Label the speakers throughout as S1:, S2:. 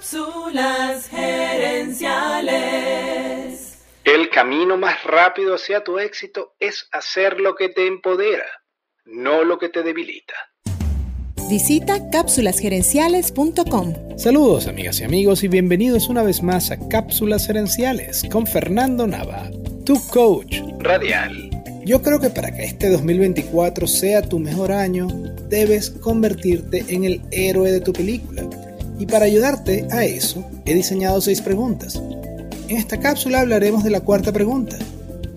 S1: Cápsulas gerenciales.
S2: El camino más rápido hacia tu éxito es hacer lo que te empodera, no lo que te debilita.
S3: Visita cápsulasgerenciales.com.
S4: Saludos amigas y amigos y bienvenidos una vez más a Cápsulas Gerenciales con Fernando Nava, tu coach radial. Yo creo que para que este 2024 sea tu mejor año, debes convertirte en el héroe de tu película y para ayudarte a eso, he diseñado seis preguntas. En esta cápsula hablaremos de la cuarta pregunta.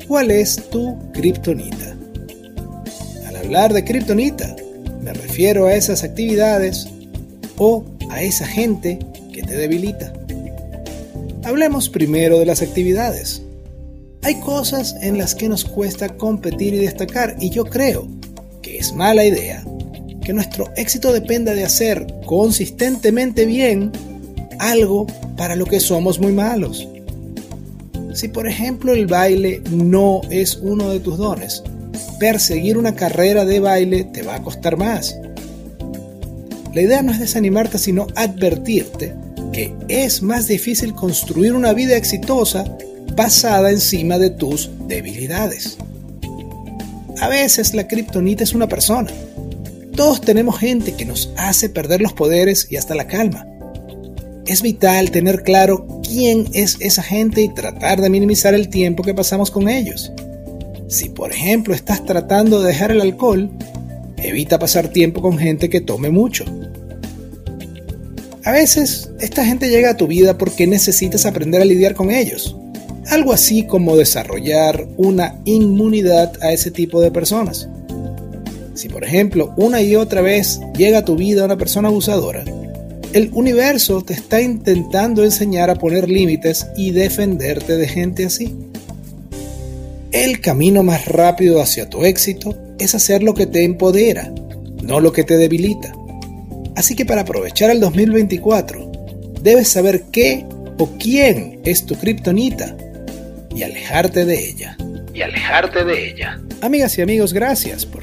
S4: ¿Cuál es tu kriptonita? Al hablar de kriptonita, me refiero a esas actividades o a esa gente que te debilita. Hablemos primero de las actividades. Hay cosas en las que nos cuesta competir y destacar y yo creo que es mala idea que nuestro éxito dependa de hacer consistentemente bien algo para lo que somos muy malos. Si por ejemplo el baile no es uno de tus dones, perseguir una carrera de baile te va a costar más. La idea no es desanimarte, sino advertirte que es más difícil construir una vida exitosa basada encima de tus debilidades. A veces la kriptonita es una persona, todos tenemos gente que nos hace perder los poderes y hasta la calma. Es vital tener claro quién es esa gente y tratar de minimizar el tiempo que pasamos con ellos. Si por ejemplo estás tratando de dejar el alcohol, evita pasar tiempo con gente que tome mucho. A veces, esta gente llega a tu vida porque necesitas aprender a lidiar con ellos. Algo así como desarrollar una inmunidad a ese tipo de personas. Si por ejemplo una y otra vez llega a tu vida una persona abusadora, el universo te está intentando enseñar a poner límites y defenderte de gente así. El camino más rápido hacia tu éxito es hacer lo que te empodera, no lo que te debilita. Así que para aprovechar el 2024, debes saber qué o quién es tu kriptonita y alejarte de ella.
S2: Y alejarte de ella.
S4: Amigas y amigos, gracias por